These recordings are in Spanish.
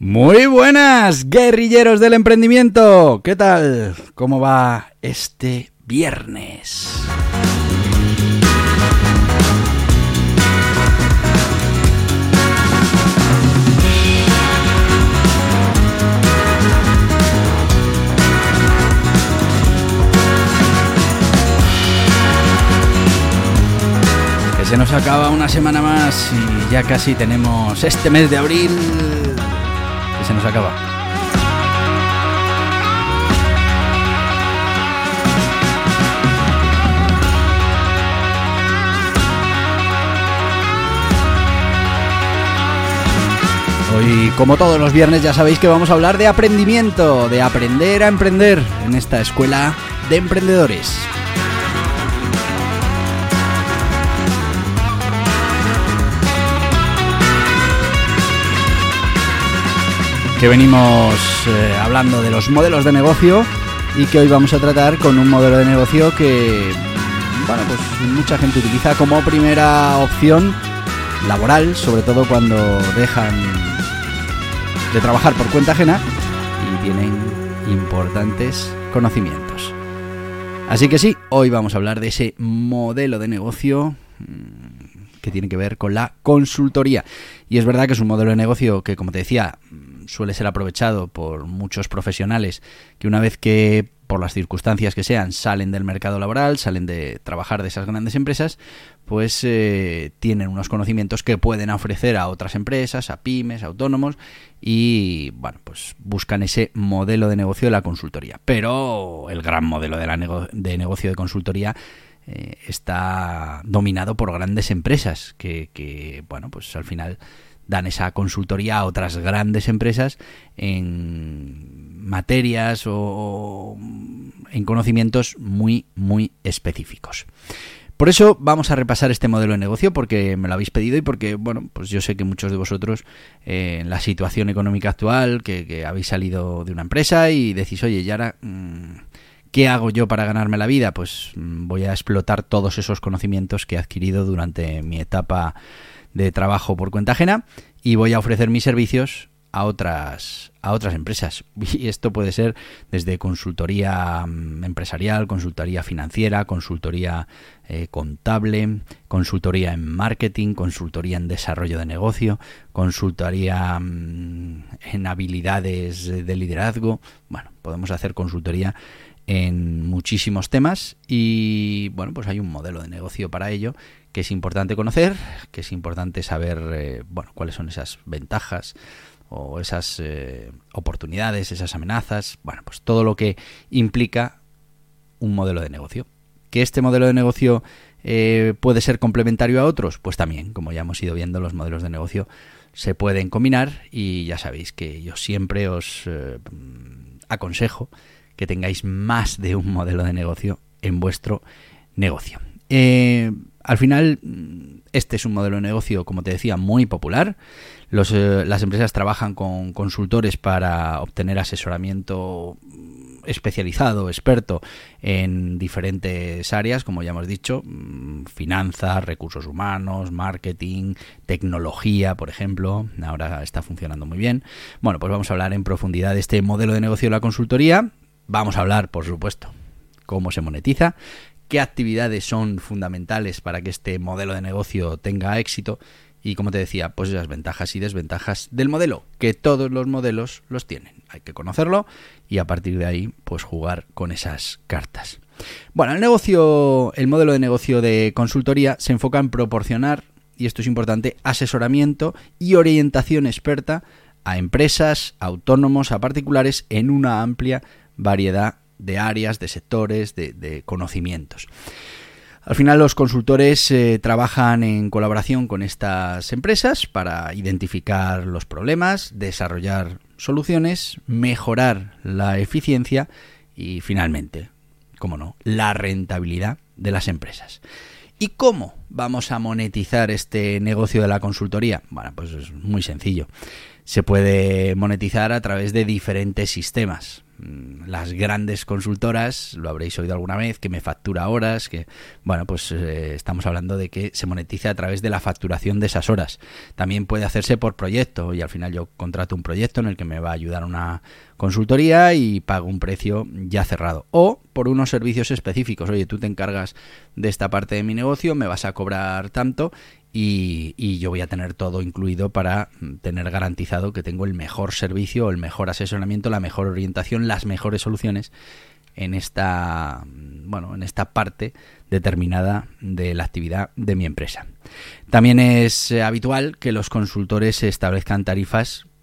Muy buenas, guerrilleros del emprendimiento. ¿Qué tal? ¿Cómo va este viernes? Que se nos acaba una semana más y ya casi tenemos este mes de abril se nos acaba. Hoy, como todos los viernes, ya sabéis que vamos a hablar de aprendimiento, de aprender a emprender en esta escuela de emprendedores. Que venimos eh, hablando de los modelos de negocio y que hoy vamos a tratar con un modelo de negocio que bueno, pues mucha gente utiliza como primera opción laboral, sobre todo cuando dejan de trabajar por cuenta ajena y tienen importantes conocimientos. Así que sí, hoy vamos a hablar de ese modelo de negocio mm, que tiene que ver con la consultoría. Y es verdad que es un modelo de negocio que, como te decía, suele ser aprovechado por muchos profesionales que una vez que por las circunstancias que sean salen del mercado laboral, salen de trabajar de esas grandes empresas, pues eh, tienen unos conocimientos que pueden ofrecer a otras empresas, a pymes, a autónomos y bueno, pues buscan ese modelo de negocio de la consultoría. Pero el gran modelo de, la de negocio de consultoría eh, está dominado por grandes empresas que, que bueno, pues al final dan esa consultoría a otras grandes empresas en materias o en conocimientos muy, muy específicos. Por eso vamos a repasar este modelo de negocio porque me lo habéis pedido y porque, bueno, pues yo sé que muchos de vosotros eh, en la situación económica actual, que, habéis salido de una empresa y decís, oye, Yara, mm, ¿qué hago yo para ganarme la vida? Pues mm, voy a explotar todos esos conocimientos que he adquirido durante mi etapa de trabajo por cuenta ajena y voy a ofrecer mis servicios a otras a otras empresas y esto puede ser desde consultoría mm, empresarial, consultoría financiera, consultoría eh, contable, consultoría en marketing, consultoría en desarrollo de negocio, consultoría mm, en habilidades de liderazgo. Bueno, podemos hacer consultoría en muchísimos temas y bueno, pues hay un modelo de negocio para ello que es importante conocer, que es importante saber eh, bueno, cuáles son esas ventajas o esas eh, oportunidades, esas amenazas, bueno, pues todo lo que implica un modelo de negocio. Que este modelo de negocio eh, puede ser complementario a otros, pues también, como ya hemos ido viendo, los modelos de negocio se pueden combinar y ya sabéis que yo siempre os aconsejo que tengáis más de un modelo de negocio en vuestro negocio. Eh, al final, este es un modelo de negocio, como te decía, muy popular. Eh, las empresas trabajan con consultores para obtener asesoramiento especializado, experto en diferentes áreas, como ya hemos dicho, mm, finanzas, recursos humanos, marketing, tecnología, por ejemplo, ahora está funcionando muy bien. Bueno, pues vamos a hablar en profundidad de este modelo de negocio de la consultoría. Vamos a hablar, por supuesto, cómo se monetiza, qué actividades son fundamentales para que este modelo de negocio tenga éxito y como te decía, pues las ventajas y desventajas del modelo, que todos los modelos los tienen. Hay que conocerlo y a partir de ahí pues jugar con esas cartas. Bueno, el negocio, el modelo de negocio de consultoría se enfoca en proporcionar y esto es importante, asesoramiento y orientación experta a empresas, autónomos, a particulares en una amplia variedad de áreas, de sectores, de, conocimientos. Al final los consultores eh, trabajan en colaboración con estas empresas para identificar los problemas, desarrollar soluciones, mejorar la eficiencia y finalmente, como no, la rentabilidad de las empresas. ¿Y cómo vamos a monetizar este negocio de la consultoría? Bueno, pues es muy sencillo. Se puede monetizar a través de diferentes sistemas. Mm, las grandes consultoras, lo habréis oído alguna vez, que me factura horas, que, bueno, pues eh, estamos hablando de que se monetiza a través de la facturación de esas horas. También puede hacerse por proyecto y al final yo contrato un proyecto en el que me va a ayudar una consultoría y pago un precio ya cerrado. O por unos servicios específicos. Oye, tú te encargas de esta parte de mi negocio, me vas a cobrar tanto y, yo voy a tener todo incluido para tener garantizado que tengo el mejor servicio, el mejor asesoramiento, la mejor orientación, las mejores soluciones en esta bueno en esta parte determinada de la actividad de mi empresa. También es habitual que los consultores establezcan tarifas Mm,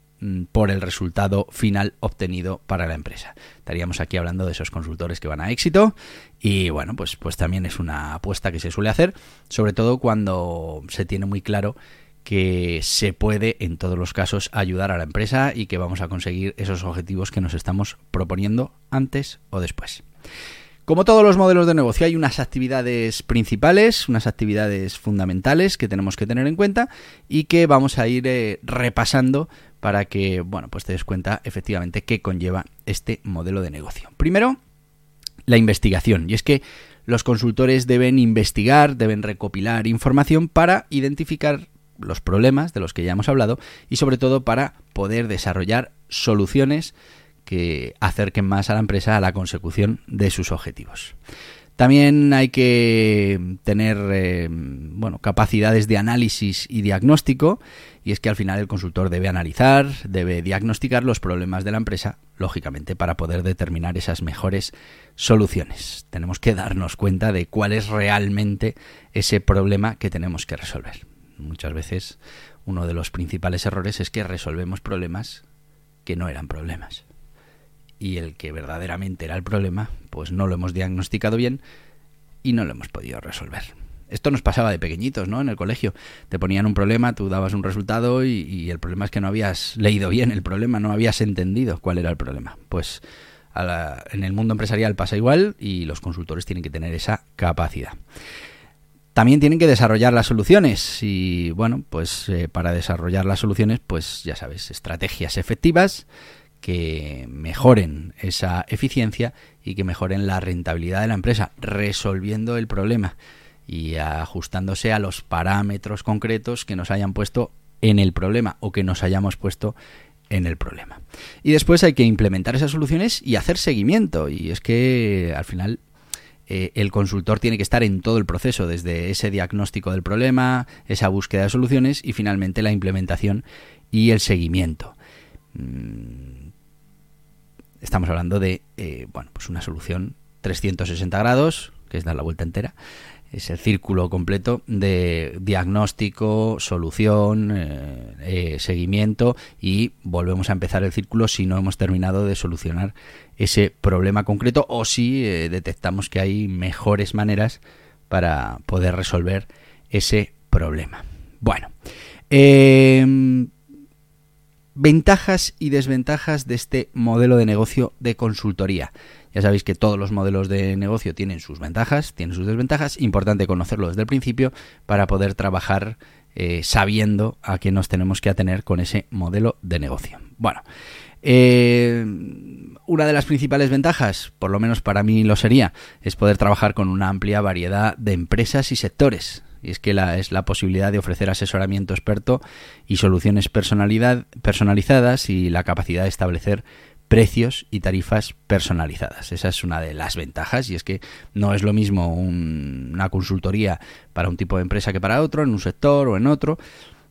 por el resultado final obtenido para la empresa. Estaríamos aquí hablando de esos consultores que van a éxito y bueno, pues, pues también es una apuesta que se suele hacer, sobre todo cuando se tiene muy claro que se puede en todos los casos ayudar a la empresa y que vamos a conseguir esos objetivos que nos estamos proponiendo antes o después. Como todos los modelos de negocio, hay unas actividades principales, unas actividades fundamentales que tenemos que tener en cuenta y que vamos a ir eh, repasando para que, bueno, pues te des cuenta efectivamente qué conlleva este modelo de negocio. Primero, la investigación. Y es que los consultores deben investigar, deben recopilar información para identificar los problemas de los que ya hemos hablado y sobre todo para poder desarrollar soluciones que acerquen más a la empresa a la consecución de sus objetivos. También hay que tener eh, bueno, capacidades de análisis y diagnóstico, y es que al final el consultor debe analizar, debe diagnosticar los problemas de la empresa, lógicamente, para poder determinar esas mejores soluciones. Tenemos que darnos cuenta de cuál es realmente ese problema que tenemos que resolver. Muchas veces uno de los principales errores es que resolvemos problemas que no eran problemas y el que verdaderamente era el problema, pues no lo hemos diagnosticado bien y no lo hemos podido resolver. Esto nos pasaba de pequeñitos, ¿no? En el colegio. Te ponían un problema, tú dabas un resultado y, el problema es que no habías leído bien el problema, no habías entendido cuál era el problema. Pues en el mundo empresarial pasa igual y los consultores tienen que tener esa capacidad. También tienen que desarrollar las soluciones y bueno, pues eh, para desarrollar las soluciones, pues ya sabes, estrategias efectivas, que mejoren esa eficiencia y que mejoren la rentabilidad de la empresa, resolviendo el problema y ajustándose a los parámetros concretos que nos hayan puesto en el problema o que nos hayamos puesto en el problema. Y después hay que implementar esas soluciones y hacer seguimiento. Y es que al final eh, el consultor tiene que estar en todo el proceso, desde ese diagnóstico del problema, esa búsqueda de soluciones y finalmente la implementación y el seguimiento. Mm, estamos hablando de eh, bueno, pues una solución 360 grados, que es dar la vuelta entera. Es el círculo completo de diagnóstico, solución, eh, eh, seguimiento y volvemos a empezar el círculo si no hemos terminado de solucionar ese problema concreto o si detectamos que hay mejores maneras para poder resolver ese problema. Bueno, Ventajas y desventajas de este modelo de negocio de consultoría. Ya sabéis que todos los modelos de negocio tienen sus ventajas, tienen sus desventajas. Importante conocerlo desde el principio para poder trabajar eh, sabiendo a qué nos tenemos que atener con ese modelo de negocio. Bueno, eh, una de las principales ventajas, por lo menos para mí lo sería, es poder trabajar con una amplia variedad de empresas y sectores y es que la, es la posibilidad de ofrecer asesoramiento experto y soluciones personalidad, personalizadas y la capacidad de establecer precios y tarifas personalizadas. Esa es una de las ventajas y es que no es lo mismo una consultoría para un tipo de empresa que para otro, en un sector o en otro.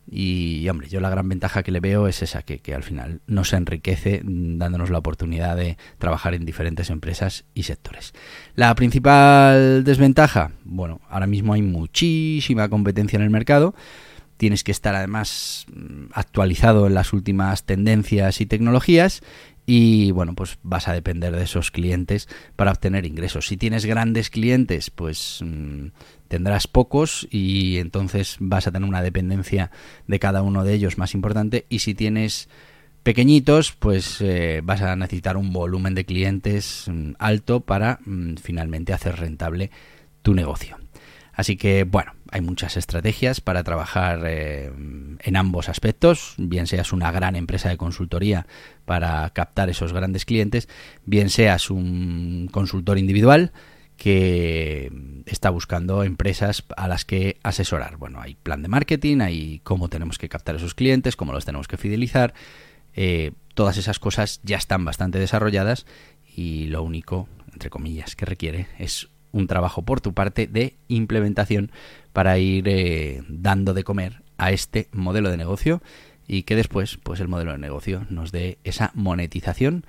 Y, hombre, yo la gran ventaja que le veo es esa, que, que, al final nos enriquece dándonos la oportunidad de trabajar en diferentes empresas y sectores. La principal desventaja, bueno, ahora mismo hay muchísima competencia en el mercado. Tienes que estar además actualizado en las últimas tendencias y tecnologías y bueno, pues vas a depender de esos clientes para obtener ingresos. Si tienes grandes clientes, pues mm, tendrás pocos y entonces vas a tener una dependencia de cada uno de ellos más importante y si tienes pequeñitos, pues eh, vas a necesitar un volumen de clientes mm, alto para mm, finalmente hacer rentable tu negocio. Así que bueno, hay muchas estrategias para trabajar eh, en ambos aspectos, bien seas una gran empresa de consultoría para captar esos grandes clientes, bien seas un consultor individual que está buscando empresas a las que asesorar. Bueno, hay plan de marketing, hay cómo tenemos que captar esos clientes, cómo los tenemos que fidelizar. Eh, todas esas cosas ya están bastante desarrolladas y lo único, entre comillas, que requiere es un trabajo por tu parte de implementación para ir eh, dando de comer a este modelo de negocio y que después pues el modelo de negocio nos dé esa monetización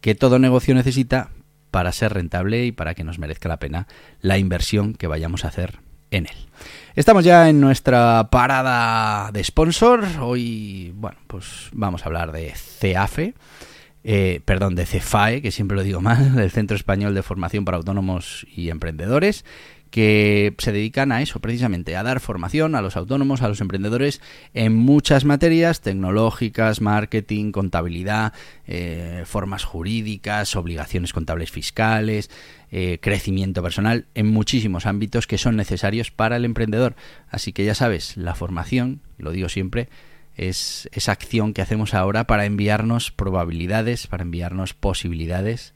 que todo negocio necesita para ser rentable y para que nos merezca la pena la inversión que vayamos a hacer en él. Estamos ya en nuestra parada de sponsor. Hoy, bueno, pues vamos a hablar de CEAFE. Eh, perdón, de CEFAE, que siempre lo digo mal, del Centro Español de Formación para Autónomos y Emprendedores, que se dedican a eso, precisamente, a dar formación a los autónomos, a los emprendedores en muchas materias tecnológicas, marketing, contabilidad, eh, formas jurídicas, obligaciones contables fiscales, eh, crecimiento personal, en muchísimos ámbitos que son necesarios para el emprendedor. Así que ya sabes, la formación, lo digo siempre, es esa acción que hacemos ahora para enviarnos probabilidades, para enviarnos posibilidades,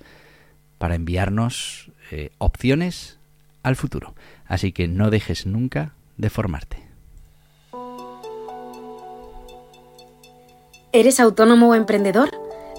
para enviarnos eh, opciones al futuro. Así que no dejes nunca de formarte. ¿Eres autónomo o emprendedor?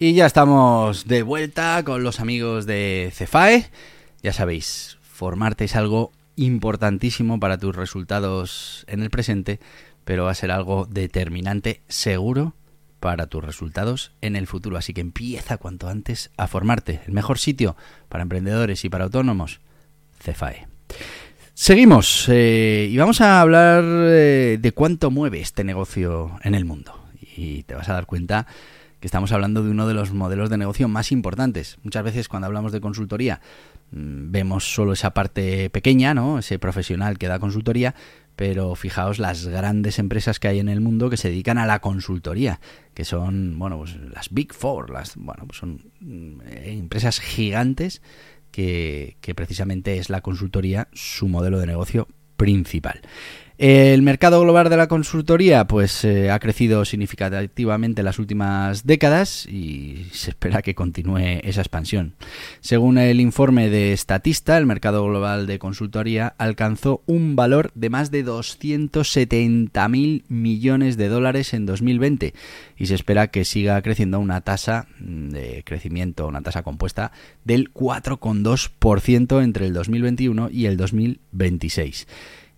Y ya estamos de vuelta con los amigos de Cefae. Ya sabéis, formarte es algo importantísimo para tus resultados en el presente, pero va a ser algo determinante seguro para tus resultados en el futuro. Así que empieza cuanto antes a formarte. El mejor sitio para emprendedores y para autónomos, Cefae. Seguimos eh, y vamos a hablar eh, de cuánto mueve este negocio en el mundo. Y te vas a dar cuenta que estamos hablando de uno de los modelos de negocio más importantes. Muchas veces cuando hablamos de consultoría mm, vemos solo esa parte pequeña, ¿no? Ese profesional que da consultoría, pero fijaos las grandes empresas que hay en el mundo que se dedican a la consultoría, que son, bueno, pues las Big Four, las, bueno, pues son mm, empresas gigantes que, que precisamente es la consultoría su modelo de negocio principal. El mercado global de la consultoría pues eh, ha crecido significativamente en las últimas décadas y se espera que continúe esa expansión. Según el informe de Statista, el mercado global de consultoría alcanzó un valor de más de 270.000 millones de dólares en 2020 y se espera que siga creciendo a una tasa de crecimiento, una tasa compuesta del 4,2% entre el 2021 y el 2026.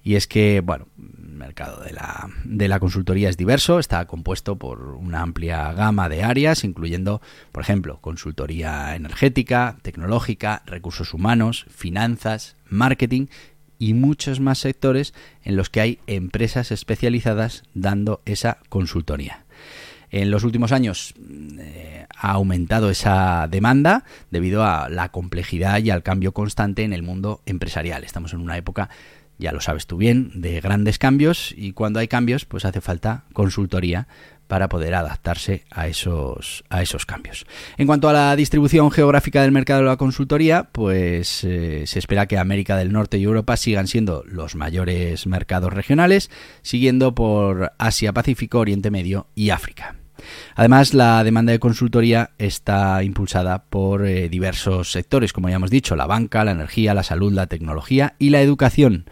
Y es que, bueno, el mercado de la, de la consultoría es diverso, está compuesto por una amplia gama de áreas, incluyendo, por ejemplo, consultoría energética, tecnológica, recursos humanos, finanzas, marketing y muchos más sectores en los que hay empresas especializadas dando esa consultoría. En los últimos años eh, ha aumentado esa demanda debido a la complejidad y al cambio constante en el mundo empresarial. Estamos en una época ya lo sabes tú bien, de grandes cambios y cuando hay cambios pues hace falta consultoría para poder adaptarse a esos, a esos cambios. En cuanto a la distribución geográfica del mercado de la consultoría, pues eh, se espera que América del Norte y Europa sigan siendo los mayores mercados regionales, siguiendo por Asia, Pacífico, Oriente Medio y África. Además, la demanda de consultoría está impulsada por eh, diversos sectores, como ya hemos dicho, la banca, la energía, la salud, la tecnología y la educación.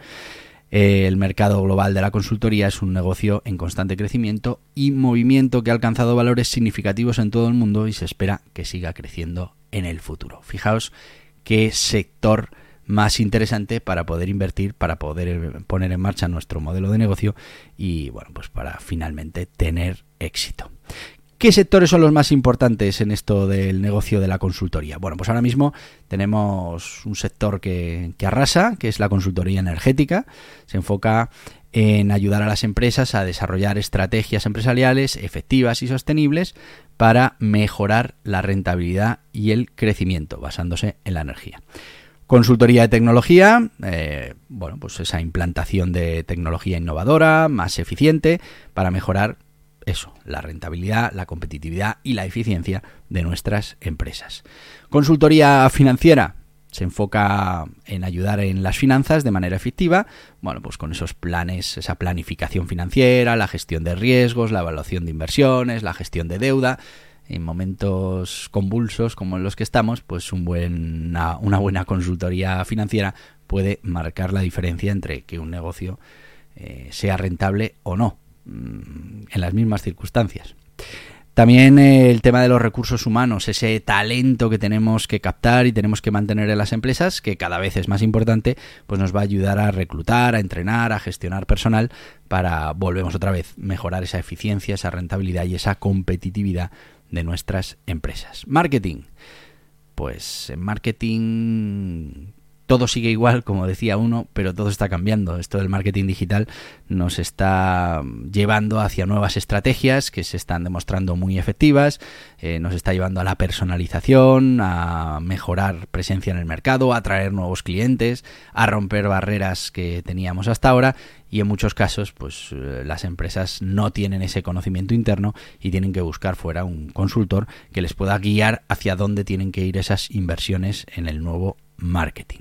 El mercado global de la consultoría es un negocio en constante crecimiento y movimiento que ha alcanzado valores significativos en todo el mundo y se espera que siga creciendo en el futuro. Fijaos qué sector más interesante para poder invertir, para poder poner en marcha nuestro modelo de negocio y bueno, pues para finalmente tener éxito. ¿Qué sectores son los más importantes en esto del negocio de la consultoría? Bueno, pues ahora mismo tenemos un sector que, que, arrasa, que es la consultoría energética. Se enfoca en ayudar a las empresas a desarrollar estrategias empresariales efectivas y sostenibles para mejorar la rentabilidad y el crecimiento, basándose en la energía. Consultoría de tecnología, eh, bueno, pues esa implantación de tecnología innovadora, más eficiente, para mejorar eso, la rentabilidad, la competitividad y la eficiencia de nuestras empresas. Consultoría financiera, se enfoca en ayudar en las finanzas de manera efectiva, bueno, pues con esos planes, esa planificación financiera, la gestión de riesgos, la evaluación de inversiones, la gestión de deuda, en momentos convulsos como en los que estamos, pues una, buena consultoría financiera puede marcar la diferencia entre que un negocio eh, sea rentable o no, mm, en las mismas circunstancias. También eh, el tema de los recursos humanos, ese talento que tenemos que captar y tenemos que mantener en las empresas, que cada vez es más importante, pues nos va a ayudar a reclutar, a entrenar, a gestionar personal para, volvemos otra vez, mejorar esa eficiencia, esa rentabilidad y esa competitividad de nuestras empresas. Marketing. Pues en marketing todo sigue igual, como decía uno, pero todo está cambiando. Esto del marketing digital nos está llevando hacia nuevas estrategias que se están demostrando muy efectivas, eh, nos está llevando a la personalización, a mejorar presencia en el mercado, a atraer nuevos clientes, a romper barreras que teníamos hasta ahora y en muchos casos pues eh, las empresas no tienen ese conocimiento interno y tienen que buscar fuera un consultor que les pueda guiar hacia dónde tienen que ir esas inversiones en el nuevo marketing.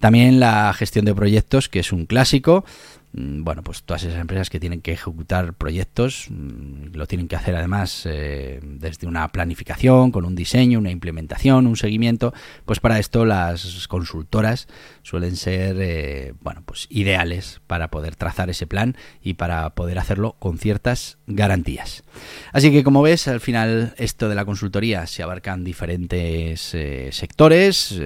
También la gestión de proyectos, que es un clásico. Mm, bueno, pues todas esas empresas que tienen que ejecutar proyectos mm, lo tienen que hacer además eh, desde una planificación, con un diseño, una implementación, un seguimiento. Pues para esto las consultoras suelen ser, eh, bueno, pues ideales para poder trazar ese plan y para poder hacerlo con ciertas garantías. Así que como ves, al final esto de la consultoría se abarcan diferentes eh, sectores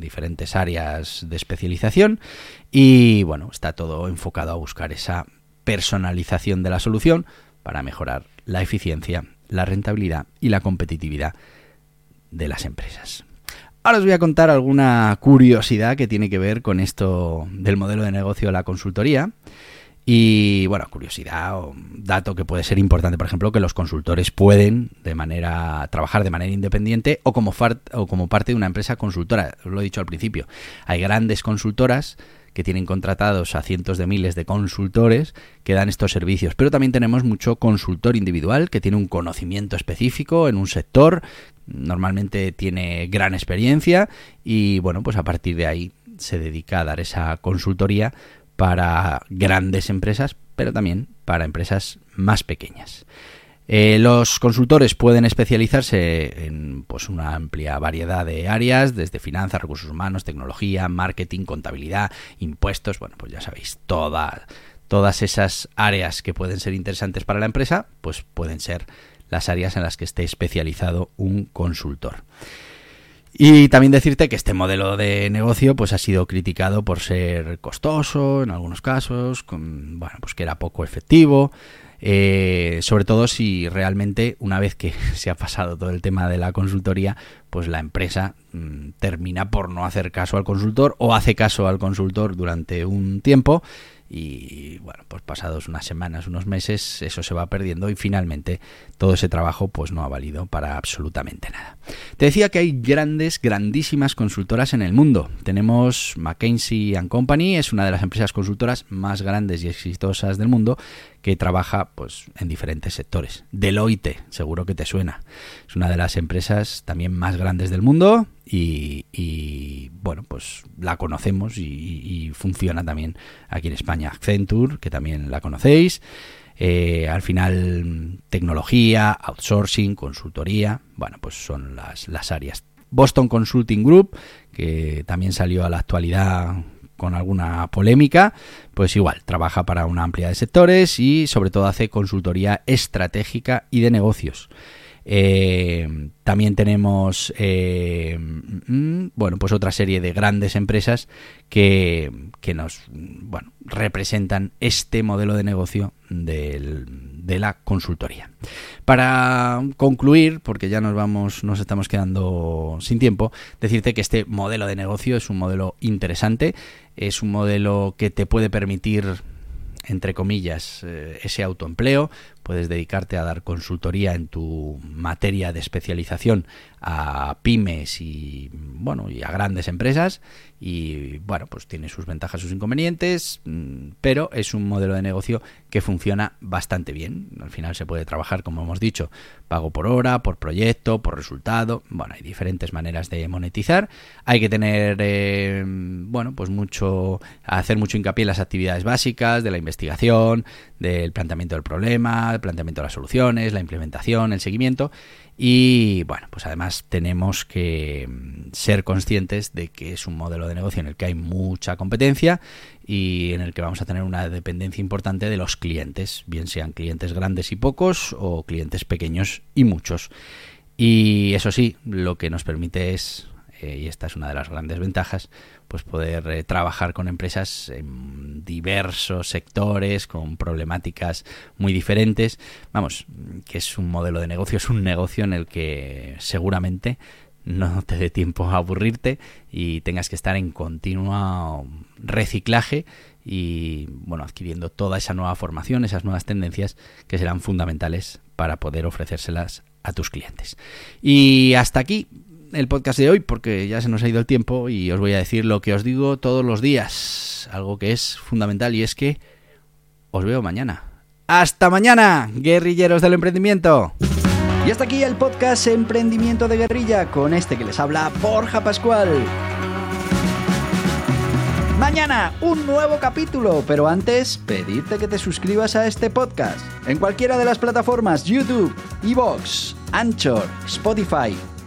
diferentes áreas de especialización y bueno, está todo enfocado a buscar esa personalización de la solución para mejorar la eficiencia, la rentabilidad y la competitividad de las empresas. Ahora os voy a contar alguna curiosidad que tiene que ver con esto del modelo de negocio de la consultoría. Y bueno, curiosidad o dato que puede ser importante, por ejemplo, que los consultores pueden de manera trabajar de manera independiente o como, o como parte de una empresa consultora. Os lo he dicho al principio. Hay grandes consultoras que tienen contratados a cientos de miles de consultores que dan estos servicios. Pero también tenemos mucho consultor individual que tiene un conocimiento específico en un sector, normalmente tiene gran experiencia y bueno, pues a partir de ahí se dedica a dar esa consultoría para grandes empresas, pero también para empresas más pequeñas. Eh, los consultores pueden especializarse en pues, una amplia variedad de áreas, desde finanzas, recursos humanos, tecnología, marketing, contabilidad, impuestos, bueno, pues ya sabéis, todas esas áreas que pueden ser interesantes para la empresa, pues pueden ser las áreas en las que esté especializado un consultor. Y también decirte que este modelo de negocio pues ha sido criticado por ser costoso en algunos casos, con, bueno, pues que era poco efectivo, eh, sobre todo si realmente una vez que se ha pasado todo el tema de la consultoría, pues la empresa mm, termina por no hacer caso al consultor o hace caso al consultor durante un tiempo y bueno, pues pasados unas semanas, unos meses, eso se va perdiendo y finalmente todo ese trabajo pues no ha valido para absolutamente nada. Te decía que hay grandes, grandísimas consultoras en el mundo. Tenemos McKinsey ⁇ Company, es una de las empresas consultoras más grandes y exitosas del mundo que trabaja pues en diferentes sectores. Deloitte, seguro que te suena. Es una de las empresas también más grandes del mundo y, bueno, pues la conocemos y, funciona también aquí en España. Accenture, que también la conocéis. Eh, al final, tecnología, outsourcing, consultoría, bueno, pues son las, las áreas. Boston Consulting Group, que también salió a la actualidad con alguna polémica, pues igual, trabaja para una amplia de sectores y sobre todo hace consultoría estratégica y de negocios. Eh, también tenemos eh, mm, bueno, pues otra serie de grandes empresas que, nos bueno, representan este modelo de negocio de la consultoría. Para concluir, porque ya nos vamos, nos estamos quedando sin tiempo, decirte que este modelo de negocio es un modelo interesante, es un modelo que te puede permitir entre comillas, eh, ese autoempleo, puedes dedicarte a dar consultoría en tu materia de especialización a pymes y bueno y a grandes empresas y bueno pues tiene sus ventajas sus inconvenientes mm, pero es un modelo de negocio que funciona bastante bien. Al final se puede trabajar como hemos dicho pago por hora por proyecto por resultado. Bueno hay diferentes maneras de monetizar. Hay que tener eh, bueno pues mucho hacer mucho hincapié en las actividades básicas de la investigación del planteamiento del problema el planteamiento de las soluciones la implementación el seguimiento y bueno, pues además tenemos que mm, ser conscientes de que es un modelo de negocio en el que hay mucha competencia y en el que vamos a tener una dependencia importante de los clientes, bien sean clientes grandes y pocos o clientes pequeños y muchos. Y eso sí, lo que nos permite es eh, y esta es una de las grandes ventajas, pues poder eh, trabajar con empresas en diversos sectores, con problemáticas muy diferentes. Vamos, que es un modelo de negocio, es un negocio en el que seguramente no te dé tiempo a aburrirte y tengas que estar en continuo reciclaje y bueno, adquiriendo toda esa nueva formación, esas nuevas tendencias que serán fundamentales para poder ofrecérselas a tus clientes. Y hasta aquí el podcast de hoy porque ya se nos ha ido el tiempo y os voy a decir lo que os digo todos los días, algo que es fundamental y es que os veo mañana. Hasta mañana, guerrilleros del emprendimiento. Y hasta aquí el podcast Emprendimiento de Guerrilla con este que les habla Borja Pascual. Mañana un nuevo capítulo, pero antes pedirte que te suscribas a este podcast en cualquiera de las plataformas YouTube, Evox, Anchor, Spotify